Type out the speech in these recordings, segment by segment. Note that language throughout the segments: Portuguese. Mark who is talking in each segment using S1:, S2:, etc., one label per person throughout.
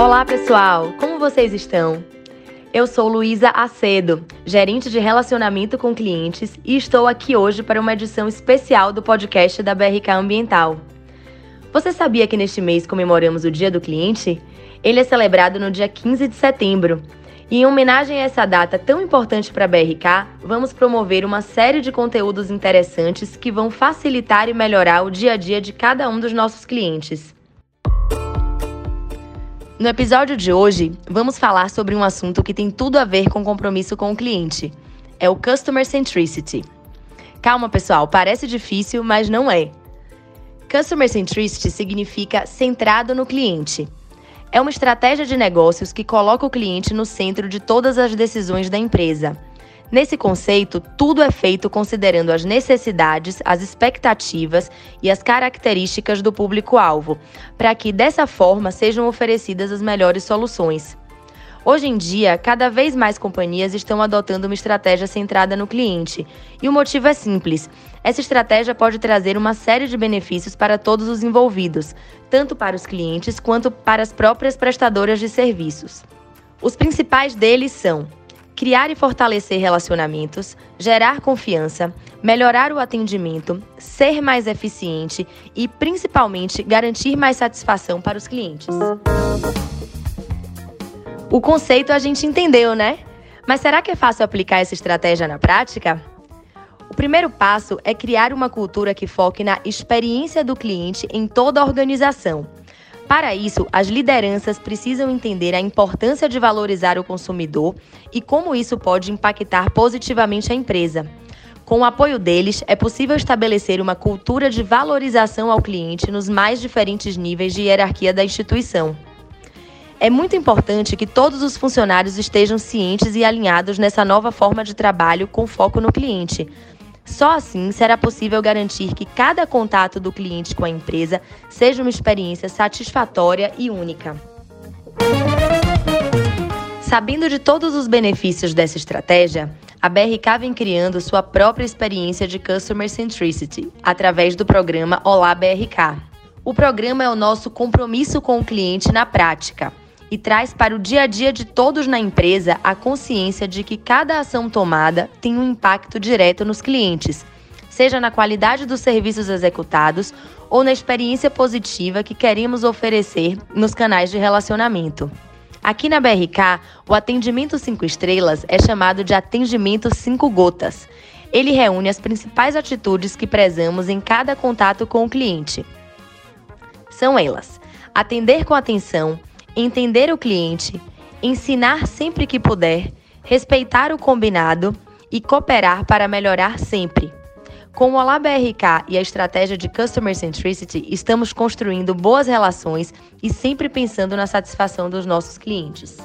S1: Olá, pessoal! Como vocês estão? Eu sou Luísa Acedo, gerente de relacionamento com clientes, e estou aqui hoje para uma edição especial do podcast da BRK Ambiental. Você sabia que neste mês comemoramos o Dia do Cliente? Ele é celebrado no dia 15 de setembro. E em homenagem a essa data tão importante para a BRK, vamos promover uma série de conteúdos interessantes que vão facilitar e melhorar o dia a dia de cada um dos nossos clientes. No episódio de hoje, vamos falar sobre um assunto que tem tudo a ver com compromisso com o cliente. É o Customer Centricity. Calma, pessoal, parece difícil, mas não é. Customer Centricity significa centrado no cliente. É uma estratégia de negócios que coloca o cliente no centro de todas as decisões da empresa Nesse conceito, tudo é feito considerando as necessidades, as expectativas e as características do público-alvo, para que dessa forma sejam oferecidas as melhores soluções. Hoje em dia, cada vez mais companhias estão adotando uma estratégia centrada no cliente, e o motivo é simples. Essa estratégia pode trazer uma série de benefícios para todos os envolvidos, tanto para os clientes quanto para as próprias prestadoras de serviços. Os principais deles são criar e fortalecer relacionamentos, gerar confiança, melhorar o atendimento, ser mais eficiente e, principalmente, garantir mais satisfação para os clientes. O conceito a gente entendeu, né? Mas será que é fácil aplicar essa estratégia na prática? O primeiro passo é criar uma cultura que foque na experiência do cliente em toda a organização para isso, as lideranças precisam entender a importância de valorizar o consumidor e como isso pode impactar positivamente a empresa. Com o apoio deles, é possível estabelecer uma cultura de valorização ao cliente nos mais diferentes níveis de hierarquia da instituição. É muito importante que todos os funcionários estejam cientes e alinhados nessa nova forma de trabalho com foco no cliente, só assim será possível garantir que cada contato do cliente com a empresa seja uma experiência satisfatória e única. Sabendo de todos os benefícios dessa estratégia, a BRK vem criando sua própria experiência de Customer Centricity através do programa Olá BRK. O programa é o nosso compromisso com o cliente na prática e traz para o dia a dia de todos na empresa a consciência de que cada ação tomada tem um impacto direto nos clientes, seja na qualidade dos serviços executados ou na experiência positiva que queremos oferecer nos canais de relacionamento. Aqui na BRK, o atendimento 5 estrelas é chamado de atendimento 5 gotas. Ele reúne as principais atitudes que prezamos em cada contato com o cliente. São elas: atender com atenção, entender o cliente, ensinar sempre que puder, respeitar o combinado e cooperar para melhorar sempre. Com o Olá BRK e a estratégia de Customer Centricity, estamos construindo boas relações e sempre pensando na satisfação dos nossos clientes.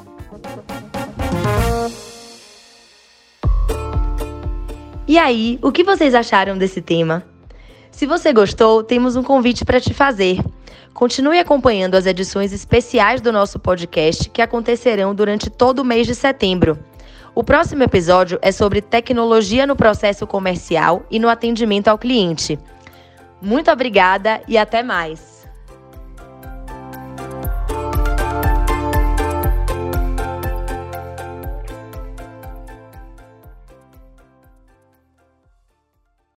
S1: E aí, o que vocês acharam desse tema? Se você gostou, temos um convite para te fazer. Continue acompanhando as edições especiais do nosso podcast que acontecerão durante todo o mês de setembro. O próximo episódio é sobre tecnologia no processo comercial e no atendimento ao cliente. Muito obrigada e até mais!